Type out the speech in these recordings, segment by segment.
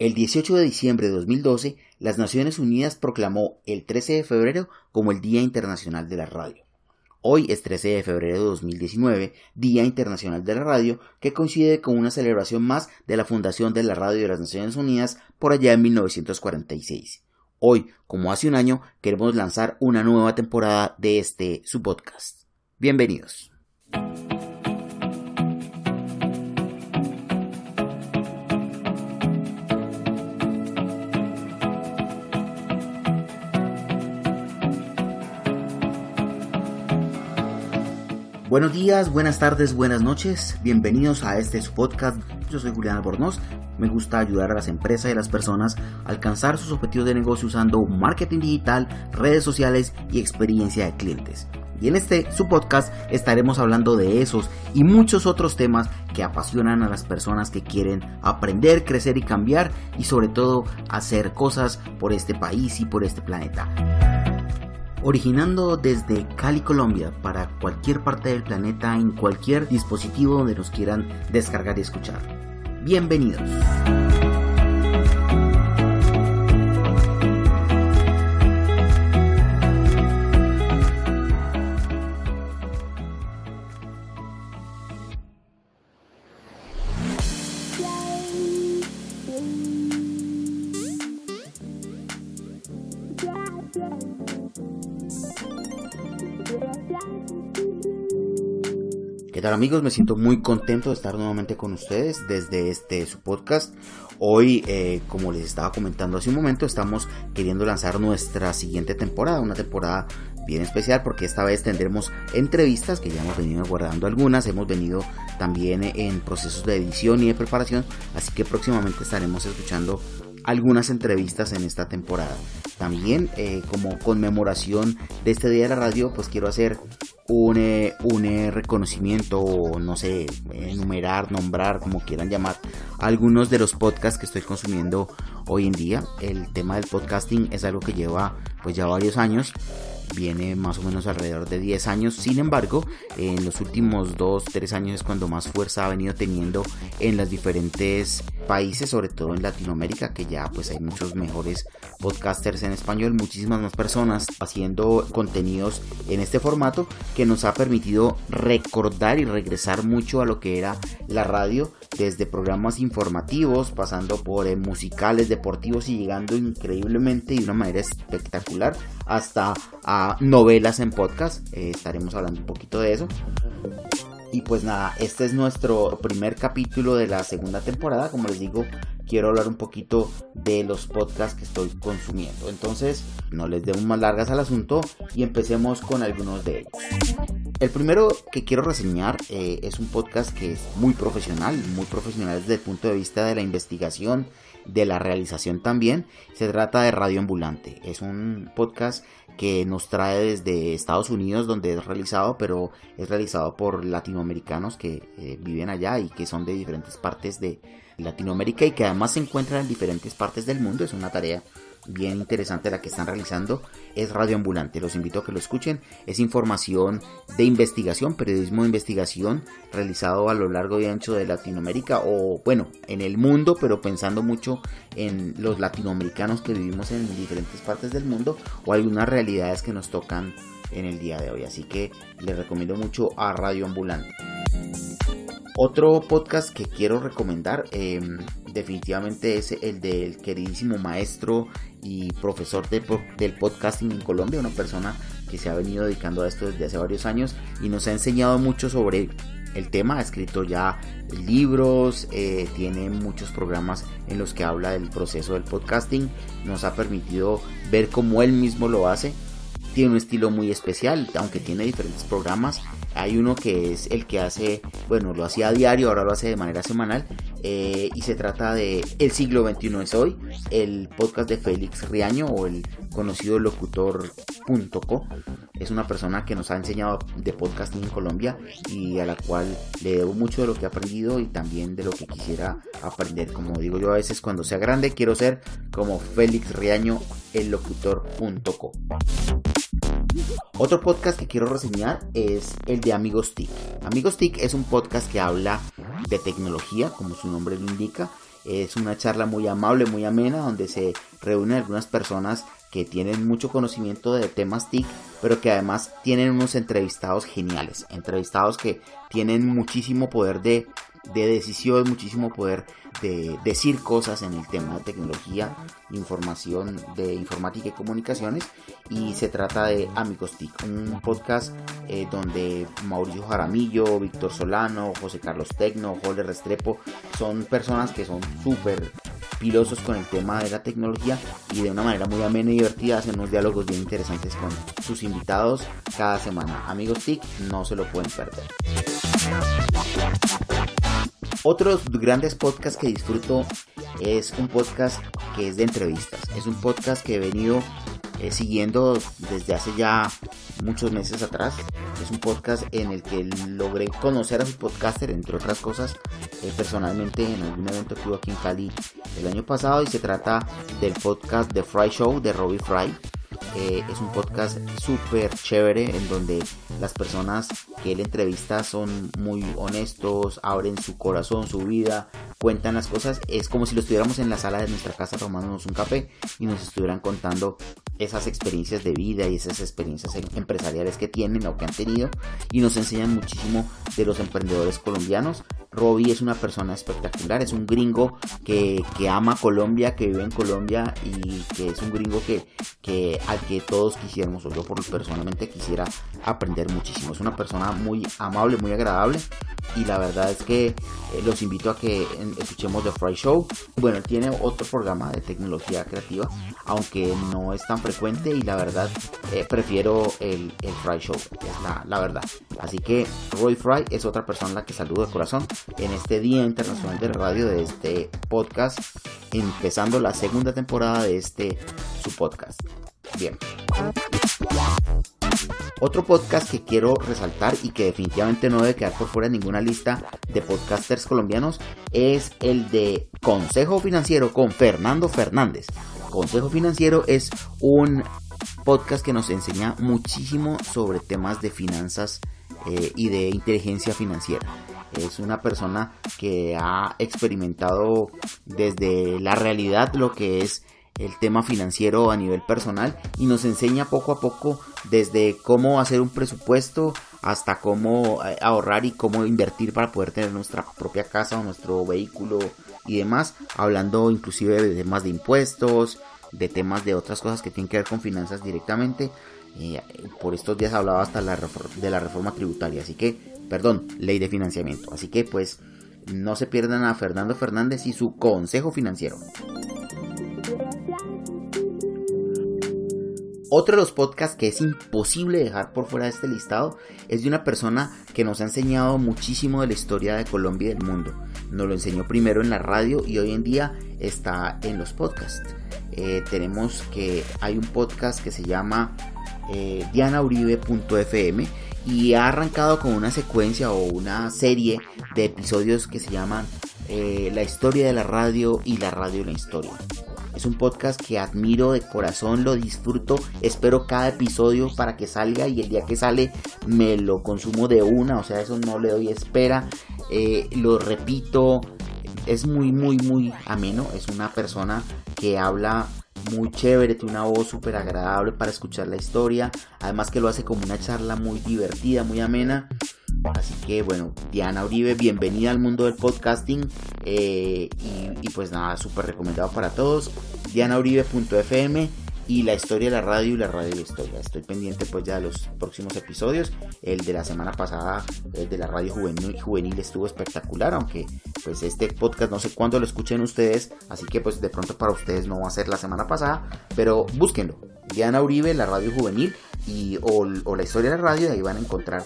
El 18 de diciembre de 2012, las Naciones Unidas proclamó el 13 de febrero como el Día Internacional de la Radio. Hoy es 13 de febrero de 2019, Día Internacional de la Radio, que coincide con una celebración más de la fundación de la Radio de las Naciones Unidas por allá en 1946. Hoy, como hace un año, queremos lanzar una nueva temporada de este su podcast. Bienvenidos. Buenos días, buenas tardes, buenas noches. Bienvenidos a este podcast. Yo soy Julián Albornoz. Me gusta ayudar a las empresas y a las personas a alcanzar sus objetivos de negocio usando marketing digital, redes sociales y experiencia de clientes. Y en este su podcast estaremos hablando de esos y muchos otros temas que apasionan a las personas que quieren aprender, crecer y cambiar y sobre todo hacer cosas por este país y por este planeta originando desde Cali, Colombia, para cualquier parte del planeta en cualquier dispositivo donde nos quieran descargar y escuchar. Bienvenidos. ¿Qué tal amigos? Me siento muy contento de estar nuevamente con ustedes desde este su podcast. Hoy, eh, como les estaba comentando hace un momento, estamos queriendo lanzar nuestra siguiente temporada, una temporada bien especial porque esta vez tendremos entrevistas que ya hemos venido guardando algunas, hemos venido también en procesos de edición y de preparación, así que próximamente estaremos escuchando algunas entrevistas en esta temporada. También eh, como conmemoración de este día de la radio, pues quiero hacer un, eh, un eh, reconocimiento no sé, enumerar, nombrar, como quieran llamar, algunos de los podcasts que estoy consumiendo hoy en día. El tema del podcasting es algo que lleva pues ya varios años viene más o menos alrededor de 10 años. Sin embargo, en los últimos 2, 3 años es cuando más fuerza ha venido teniendo en los diferentes países, sobre todo en Latinoamérica, que ya pues hay muchos mejores podcasters en español, muchísimas más personas haciendo contenidos en este formato que nos ha permitido recordar y regresar mucho a lo que era la radio desde programas informativos, pasando por eh, musicales, deportivos y llegando increíblemente y de una manera espectacular hasta novelas en podcast. Eh, estaremos hablando un poquito de eso. Y pues nada, este es nuestro primer capítulo de la segunda temporada. Como les digo, quiero hablar un poquito de los podcasts que estoy consumiendo. Entonces, no les demos más largas al asunto y empecemos con algunos de ellos. El primero que quiero reseñar eh, es un podcast que es muy profesional, muy profesional desde el punto de vista de la investigación, de la realización también. Se trata de Radio Ambulante. Es un podcast que nos trae desde Estados Unidos donde es realizado, pero es realizado por latinoamericanos que eh, viven allá y que son de diferentes partes de Latinoamérica y que además se encuentran en diferentes partes del mundo. Es una tarea bien interesante la que están realizando es Radio Ambulante. Los invito a que lo escuchen. Es información de investigación, periodismo de investigación realizado a lo largo y ancho de Latinoamérica o bueno, en el mundo, pero pensando mucho en los latinoamericanos que vivimos en diferentes partes del mundo o algunas realidades que nos tocan en el día de hoy. Así que les recomiendo mucho a Radio Ambulante. Otro podcast que quiero recomendar em, definitivamente es el del queridísimo maestro y profesor del podcasting en Colombia, una persona que se ha venido dedicando a esto desde hace varios años y nos ha enseñado mucho sobre el tema, ha escrito ya libros, eh, tiene muchos programas en los que habla del proceso del podcasting, nos ha permitido ver cómo él mismo lo hace, tiene un estilo muy especial, aunque tiene diferentes programas, hay uno que es el que hace, bueno, lo hacía a diario, ahora lo hace de manera semanal. Eh, y se trata de El siglo XXI es hoy, el podcast de Félix Riaño o el conocido locutor.co. Es una persona que nos ha enseñado de podcasting en Colombia y a la cual le debo mucho de lo que he aprendido y también de lo que quisiera aprender. Como digo yo a veces, cuando sea grande quiero ser como Félix Riaño, el locutor.co. Otro podcast que quiero reseñar es el de Amigos TIC. Amigos TIC es un podcast que habla de tecnología, como su nombre lo indica. Es una charla muy amable, muy amena, donde se reúnen algunas personas que tienen mucho conocimiento de temas TIC, pero que además tienen unos entrevistados geniales, entrevistados que tienen muchísimo poder de de decisión, muchísimo poder de decir cosas en el tema de tecnología, información de informática y comunicaciones. Y se trata de Amigos TIC, un podcast eh, donde Mauricio Jaramillo, Víctor Solano, José Carlos Tecno, Jorge Restrepo son personas que son súper pilosos con el tema de la tecnología y de una manera muy amena y divertida hacen unos diálogos bien interesantes con sus invitados cada semana. Amigos TIC, no se lo pueden perder. Otros grandes podcasts que disfruto es un podcast que es de entrevistas. Es un podcast que he venido eh, siguiendo desde hace ya muchos meses atrás. Es un podcast en el que logré conocer a su podcaster, entre otras cosas, eh, personalmente en algún evento que hubo aquí en Cali el año pasado y se trata del podcast The Fry Show de Robbie Fry. Eh, es un podcast súper chévere en donde las personas que él entrevista son muy honestos, abren su corazón, su vida, cuentan las cosas. Es como si lo estuviéramos en la sala de nuestra casa tomándonos un café y nos estuvieran contando esas experiencias de vida y esas experiencias em, empresariales que tienen o que han tenido y nos enseñan muchísimo de los emprendedores colombianos. Robbie es una persona espectacular, es un gringo que, ama Colombia, que vive en Colombia y que es un gringo que, que al que todos quisiéramos, o yo por personalmente quisiera aprender muchísimo. Es una persona muy amable, muy agradable y la verdad es que eh, los invito a que escuchemos The Fry Show. Bueno, tiene otro programa de tecnología creativa, aunque no es tan frecuente y la verdad eh, prefiero el, el, Fry Show, es la, la, verdad. Así que Roy Fry es otra persona a la que saludo de corazón en este Día Internacional de Radio de este podcast, empezando la segunda temporada de este su podcast. Bien. Otro podcast que quiero resaltar y que definitivamente no debe quedar por fuera de ninguna lista de podcasters colombianos es el de Consejo Financiero con Fernando Fernández. Consejo Financiero es un podcast que nos enseña muchísimo sobre temas de finanzas eh, y de inteligencia financiera. Es una persona que ha experimentado desde la realidad lo que es el tema financiero a nivel personal y nos enseña poco a poco desde cómo hacer un presupuesto hasta cómo eh, ahorrar y cómo invertir para poder tener nuestra propia casa o nuestro vehículo y demás, hablando inclusive de temas de impuestos, de temas de otras cosas que tienen que ver con finanzas directamente. Eh, por estos días hablaba hasta la de la reforma tributaria, así que, perdón, ley de financiamiento. Así que pues no se pierdan a Fernando Fernández y su consejo financiero. Otro de los podcasts que es imposible dejar por fuera de este listado es de una persona que nos ha enseñado muchísimo de la historia de Colombia y del mundo. Nos lo enseñó primero en la radio y hoy en día está en los podcasts. Eh, tenemos que hay un podcast que se llama eh, dianauribe.fm y ha arrancado con una secuencia o una serie de episodios que se llaman eh, La historia de la radio y la radio y la historia. Es un podcast que admiro de corazón, lo disfruto, espero cada episodio para que salga y el día que sale me lo consumo de una, o sea, eso no le doy espera, eh, lo repito, es muy, muy, muy ameno, es una persona que habla muy chévere, tiene una voz súper agradable para escuchar la historia, además que lo hace como una charla muy divertida, muy amena. Así que bueno, Diana Uribe, bienvenida al mundo del podcasting eh, y, y, pues nada, súper recomendado para todos. DianaUribe.fm y la historia de la radio y la radio de historia. Estoy pendiente pues ya de los próximos episodios. El de la semana pasada el de la radio juvenil, juvenil estuvo espectacular, aunque pues este podcast no sé cuándo lo escuchen ustedes, así que pues de pronto para ustedes no va a ser la semana pasada, pero búsquenlo. Diana Uribe, la radio juvenil, y, o, la historia de la radio, y ahí van a encontrar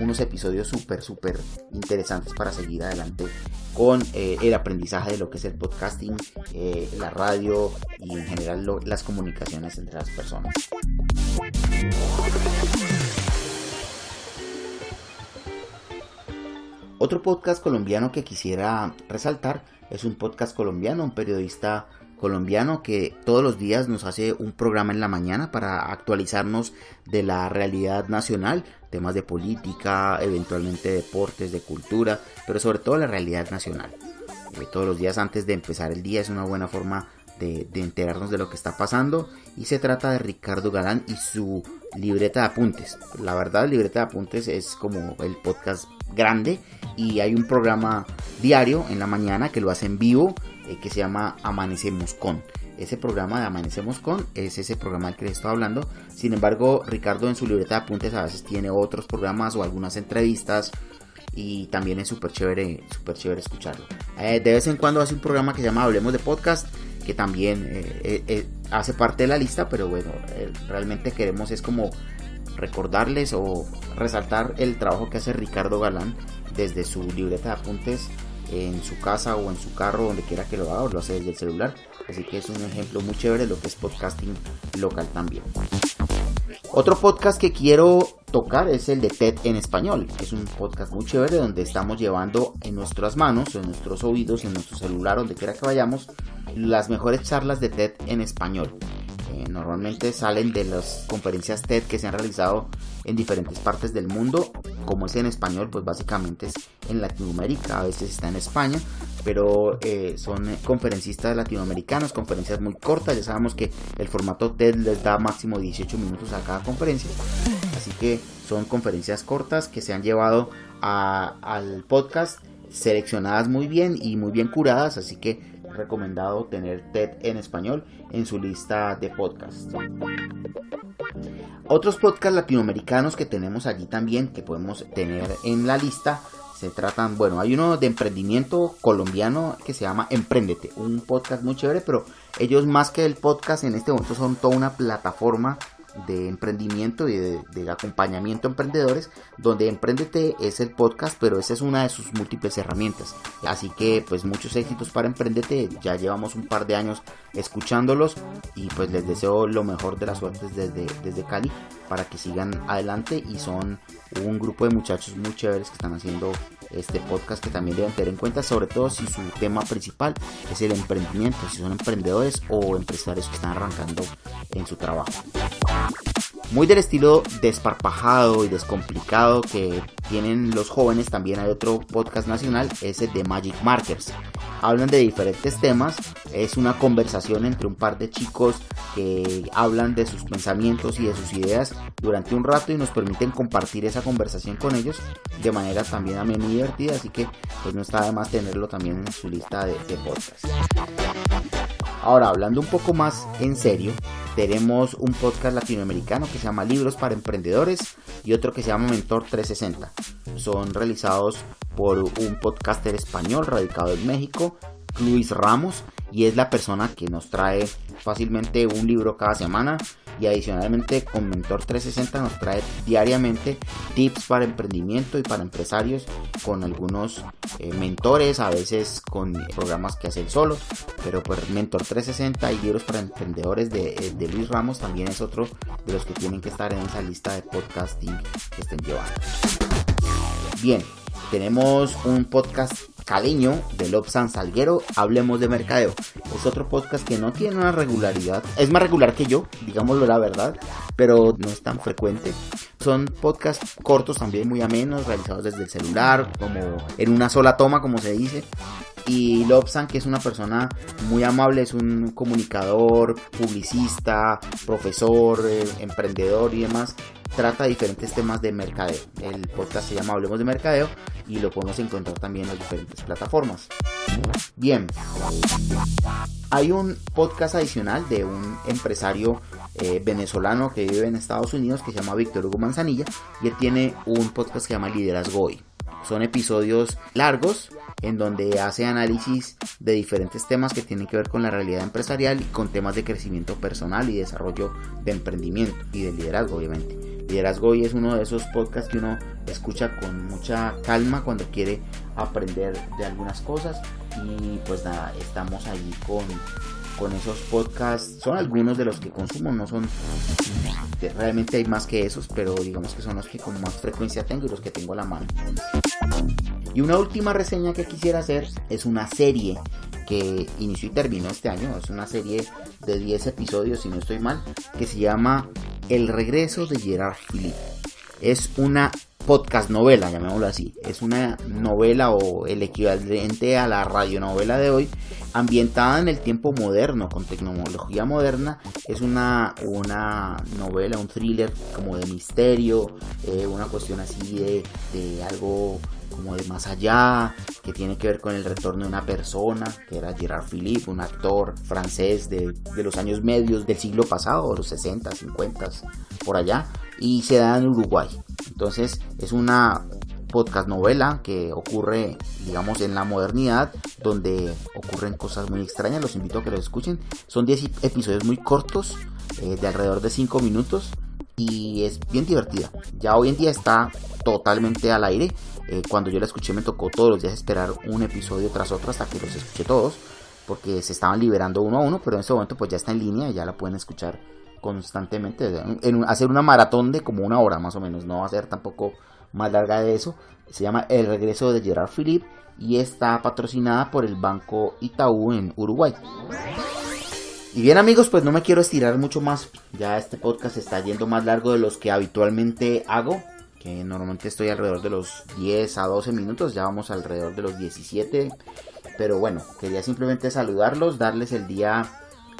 unos episodios súper, súper interesantes para seguir adelante con eh, el aprendizaje de lo que es el podcasting, eh, la radio y en general las comunicaciones entre las personas. Otro podcast colombiano que quisiera resaltar es un podcast colombiano, un periodista colombiano que todos los días nos hace un programa en la mañana para actualizarnos de la realidad nacional, temas de política, eventualmente deportes, de cultura, pero sobre todo la realidad nacional. Eh, todos los días antes de empezar el día es una buena forma de, enterarnos de lo que está pasando y se trata de Ricardo Galán y su libreta de apuntes. La verdad, libreta de apuntes es como el podcast grande y hay un programa diario en la mañana que lo hace en vivo eh, que se llama Amanecemos con. Ese programa de Amanecemos con es ese programa del que les estoy hablando. Sin embargo, Ricardo en su libreta de apuntes a veces tiene otros programas o algunas entrevistas y también es súper chévere, súper chévere escucharlo. Eh, de vez en cuando hace un programa que se llama Hablemos de Podcast que también eh, hace parte de la lista, pero bueno, realmente queremos es como recordarles o resaltar el trabajo que hace Ricardo Galán desde su libreta de apuntes en su casa o en su carro, donde quiera que lo haga, o lo hace desde el celular. Así que es un ejemplo muy chévere de lo que es podcasting local también. Otro podcast que quiero tocar es el de TED en español, es un podcast muy chévere donde estamos llevando en nuestras manos, en nuestros oídos, en nuestro celular, donde quiera que vayamos, las mejores charlas de TED en español normalmente salen de las conferencias TED que se han realizado en diferentes partes del mundo. Como es en español, pues básicamente es en Latinoamérica, a veces está en España, pero eh, son conferencistas latinoamericanos, conferencias muy cortas. Ya sabemos que el formato TED les da máximo 18 minutos a cada conferencia. Así que son conferencias cortas que se han llevado al podcast seleccionadas muy bien y muy bien curadas. Así que recomendado tener TED en español en su lista de podcasts. Otros podcasts latinoamericanos que tenemos allí también que podemos tener en la lista se tratan, bueno, hay uno de emprendimiento colombiano que se llama Emprendete, un podcast muy chévere, pero ellos más que el podcast en este momento son toda una plataforma de emprendimiento y de, acompañamiento a emprendedores, donde Emprendete es el podcast, pero esa es una de sus múltiples herramientas. Así que pues muchos éxitos para Emprendete, ya llevamos un par de años escuchándolos y pues les deseo lo mejor de las suertes desde, desde Cali para que sigan adelante y son un grupo de muchachos muy chéveres que están haciendo este podcast que también deben tener en cuenta, sobre todo si su tema principal es el emprendimiento, si son emprendedores o empresarios que están arrancando en su trabajo. Muy del estilo desparpajado y descomplicado que tienen los jóvenes, también hay otro podcast nacional, es el de Magic Markers. Hablan de diferentes temas, es una conversación entre un par de chicos que hablan de sus pensamientos y de sus ideas durante un rato y nos permiten compartir esa conversación con ellos de manera también a mí muy divertida, así que pues no está de más tenerlo también en su lista de, de podcasts. Ahora, hablando un poco más en serio, tenemos un podcast latinoamericano que se llama Libros para Emprendedores y otro que se llama Mentor 360. Son realizados por un podcaster español radicado en México, Luis Ramos, y es la persona que nos trae fácilmente un libro cada semana y adicionalmente con Mentor 360 nos trae diariamente tips para emprendimiento y para empresarios con algunos eh, mentores, a veces con programas que hace él solo, pero por Mentor 360 y libros para emprendedores de, eh, de Luis Ramos también es otro de los que tienen que estar en esa lista de podcasting que estén llevando. Bien, tenemos un podcast caleño de Lobsan Salguero, Hablemos de Mercadeo. Es otro podcast que no tiene una regularidad, es más regular que yo, digámoslo la verdad, pero no es tan frecuente. Son podcasts cortos también, muy amenos, realizados desde el celular, como en una sola toma, como se dice. Y Lobsan, que es una persona muy amable, es un comunicador, publicista, profesor, eh, emprendedor y demás, trata diferentes temas de mercadeo. El podcast se llama Hablemos de Mercadeo y lo podemos encontrar también en las diferentes plataformas. Bien, hay un podcast adicional de un empresario eh, venezolano que vive en Estados Unidos que se llama Víctor Hugo Manzanilla y él tiene un podcast que se llama Liderazgo Hoy. Son episodios largos en donde hace análisis de diferentes temas que tienen que ver con la realidad empresarial y con temas de crecimiento personal y desarrollo de emprendimiento y de liderazgo obviamente. Liderazgo hoy es uno de esos podcasts que uno escucha con mucha calma cuando quiere aprender de algunas cosas y pues nada, estamos ahí con, con esos podcasts. Son algunos de los que consumo, no son realmente hay más que esos, pero digamos que son los que con más frecuencia tengo y los que tengo a la mano. Y una última reseña que quisiera hacer es una serie que inició y terminó este año. Es una serie de 10 episodios, si no estoy mal, que se llama El regreso de Gerard Philippe. Es una podcast novela, llamémoslo así. Es una novela o el equivalente a la radionovela de hoy, ambientada en el tiempo moderno, con tecnología moderna. Es una, una novela, un thriller como de misterio, eh, una cuestión así de, de algo como de más allá, que tiene que ver con el retorno de una persona, que era Gerard Philippe, un actor francés de, de los años medios del siglo pasado, los 60, 50, por allá, y se da en Uruguay. Entonces es una podcast novela que ocurre, digamos, en la modernidad, donde ocurren cosas muy extrañas. Los invito a que lo escuchen. Son 10 episodios muy cortos, eh, de alrededor de 5 minutos, y es bien divertida. Ya hoy en día está totalmente al aire. Eh, cuando yo la escuché me tocó todos los días esperar un episodio tras otro hasta que los escuché todos, porque se estaban liberando uno a uno, pero en este momento pues ya está en línea y ya la pueden escuchar constantemente, en, hacer una maratón de como una hora más o menos, no va a ser tampoco más larga de eso. Se llama El regreso de Gerard Philippe y está patrocinada por el Banco Itaú en Uruguay. Y bien amigos, pues no me quiero estirar mucho más. Ya este podcast está yendo más largo de los que habitualmente hago. Que normalmente estoy alrededor de los 10 a 12 minutos. Ya vamos alrededor de los 17. Pero bueno, quería simplemente saludarlos, darles el día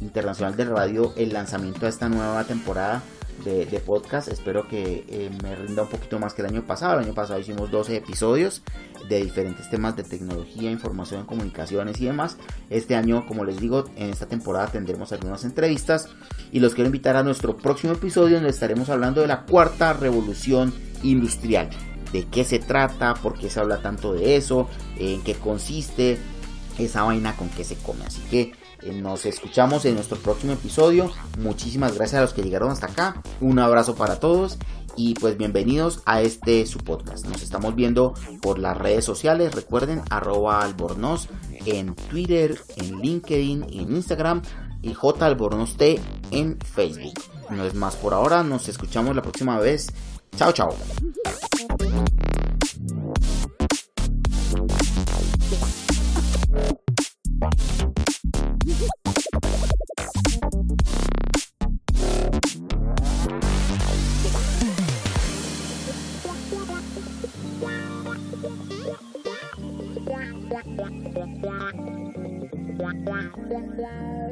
internacional de radio el lanzamiento de esta nueva temporada de, podcast. Espero que eh, me rinda un poquito más que el año pasado. El año pasado hicimos 12 episodios de diferentes temas de tecnología, información, comunicaciones y demás. Este año, como les digo, en esta temporada tendremos algunas entrevistas y los quiero invitar a nuestro próximo episodio donde estaremos hablando de la cuarta revolución industrial. De qué se trata, por qué se habla tanto de eso, en qué consiste esa vaina con qué se come. Así que nos escuchamos en nuestro próximo episodio. Muchísimas gracias a los que llegaron hasta acá. Un abrazo para todos y pues bienvenidos a este su podcast. Nos estamos viendo por las redes sociales. Recuerden arroba albornoz en Twitter, en LinkedIn, en Instagram y J en Facebook. No es más por ahora. Nos escuchamos la próxima vez. Chao, chao. flower.